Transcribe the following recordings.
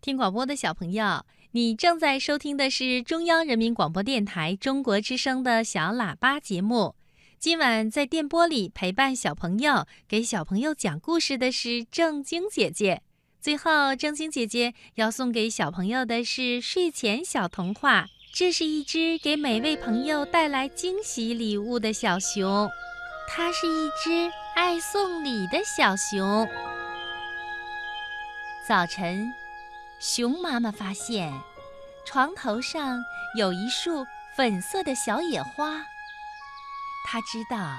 听广播的小朋友，你正在收听的是中央人民广播电台中国之声的小喇叭节目。今晚在电波里陪伴小朋友、给小朋友讲故事的是正晶姐姐。最后，正晶姐姐要送给小朋友的是睡前小童话。这是一只给每位朋友带来惊喜礼物的小熊，它是一只爱送礼的小熊。早晨。熊妈妈发现，床头上有一束粉色的小野花。她知道，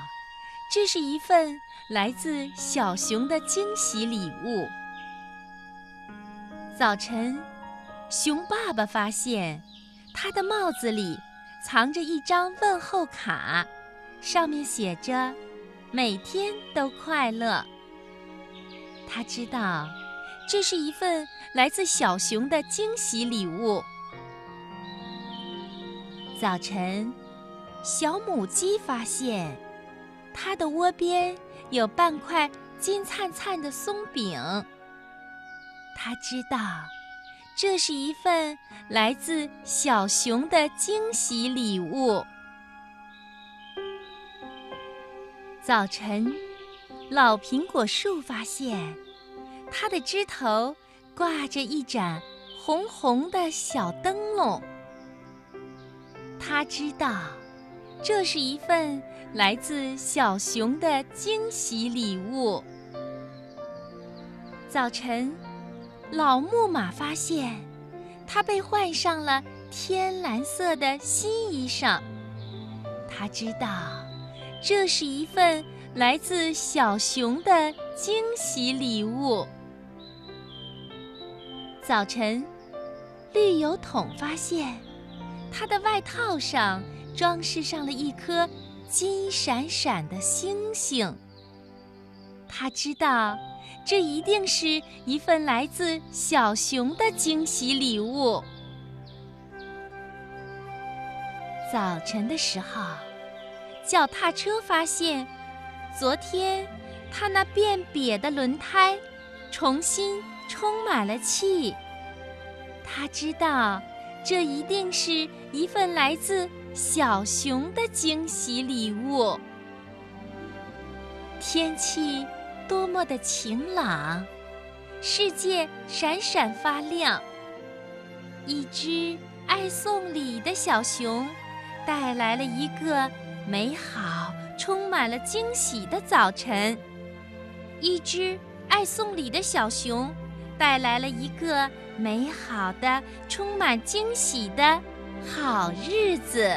这是一份来自小熊的惊喜礼物。早晨，熊爸爸发现，他的帽子里藏着一张问候卡，上面写着“每天都快乐”。他知道。这是一份来自小熊的惊喜礼物。早晨，小母鸡发现，它的窝边有半块金灿灿的松饼。它知道，这是一份来自小熊的惊喜礼物。早晨，老苹果树发现。它的枝头挂着一盏红红的小灯笼。他知道，这是一份来自小熊的惊喜礼物。早晨，老木马发现，它被换上了天蓝色的新衣裳。他知道，这是一份来自小熊的惊喜礼物。早晨，绿油桶发现，它的外套上装饰上了一颗金闪闪的星星。他知道，这一定是一份来自小熊的惊喜礼物。早晨的时候，脚踏车发现，昨天它那变瘪的轮胎重新。充满了气，他知道，这一定是一份来自小熊的惊喜礼物。天气多么的晴朗，世界闪闪发亮。一只爱送礼的小熊，带来了一个美好、充满了惊喜的早晨。一只爱送礼的小熊。带来了一个美好的、充满惊喜的好日子。